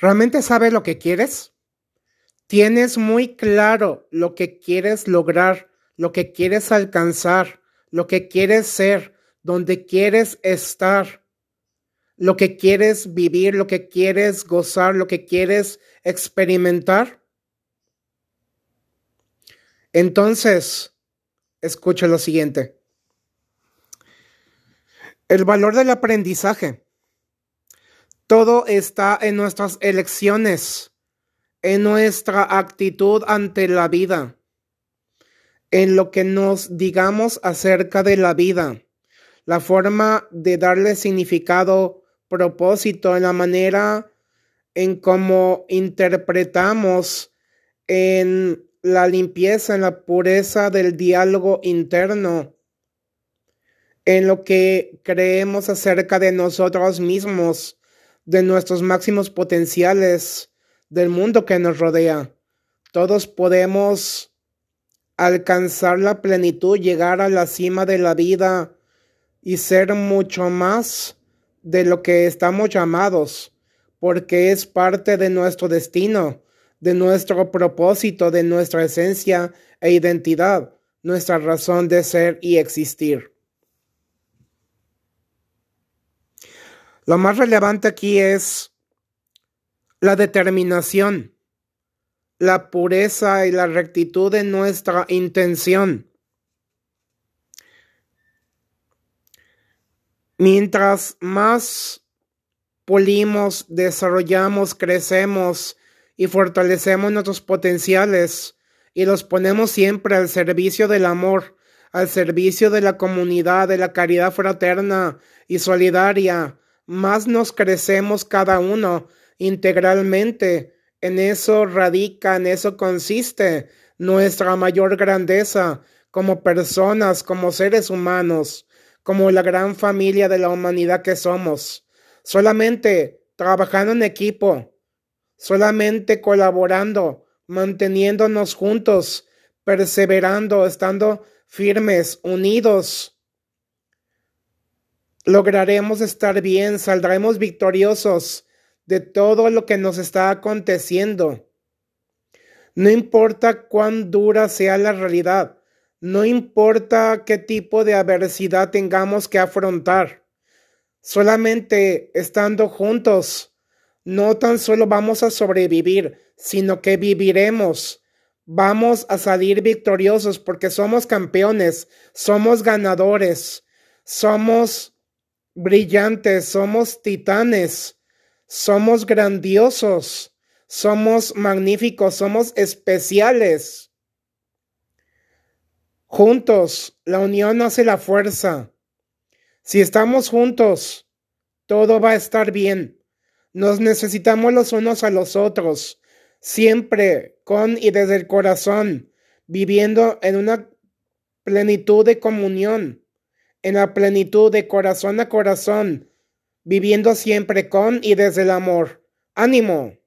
¿Realmente sabes lo que quieres? ¿Tienes muy claro lo que quieres lograr, lo que quieres alcanzar, lo que quieres ser, donde quieres estar, lo que quieres vivir, lo que quieres gozar, lo que quieres experimentar? Entonces, escucha lo siguiente. El valor del aprendizaje. Todo está en nuestras elecciones, en nuestra actitud ante la vida, en lo que nos digamos acerca de la vida, la forma de darle significado, propósito, en la manera en cómo interpretamos en la limpieza, en la pureza del diálogo interno, en lo que creemos acerca de nosotros mismos, de nuestros máximos potenciales, del mundo que nos rodea. Todos podemos alcanzar la plenitud, llegar a la cima de la vida y ser mucho más de lo que estamos llamados, porque es parte de nuestro destino, de nuestro propósito, de nuestra esencia e identidad, nuestra razón de ser y existir. Lo más relevante aquí es la determinación, la pureza y la rectitud de nuestra intención. Mientras más pulimos, desarrollamos, crecemos y fortalecemos nuestros potenciales y los ponemos siempre al servicio del amor, al servicio de la comunidad, de la caridad fraterna y solidaria, más nos crecemos cada uno integralmente. En eso radica, en eso consiste nuestra mayor grandeza como personas, como seres humanos, como la gran familia de la humanidad que somos. Solamente trabajando en equipo, solamente colaborando, manteniéndonos juntos, perseverando, estando firmes, unidos, lograremos estar bien, saldremos victoriosos de todo lo que nos está aconteciendo. No importa cuán dura sea la realidad, no importa qué tipo de adversidad tengamos que afrontar, solamente estando juntos, no tan solo vamos a sobrevivir, sino que viviremos. Vamos a salir victoriosos porque somos campeones, somos ganadores, somos brillantes, somos titanes, somos grandiosos, somos magníficos, somos especiales. Juntos, la unión hace la fuerza. Si estamos juntos, todo va a estar bien. Nos necesitamos los unos a los otros, siempre con y desde el corazón, viviendo en una plenitud de comunión en la plenitud de corazón a corazón, viviendo siempre con y desde el amor. Ánimo.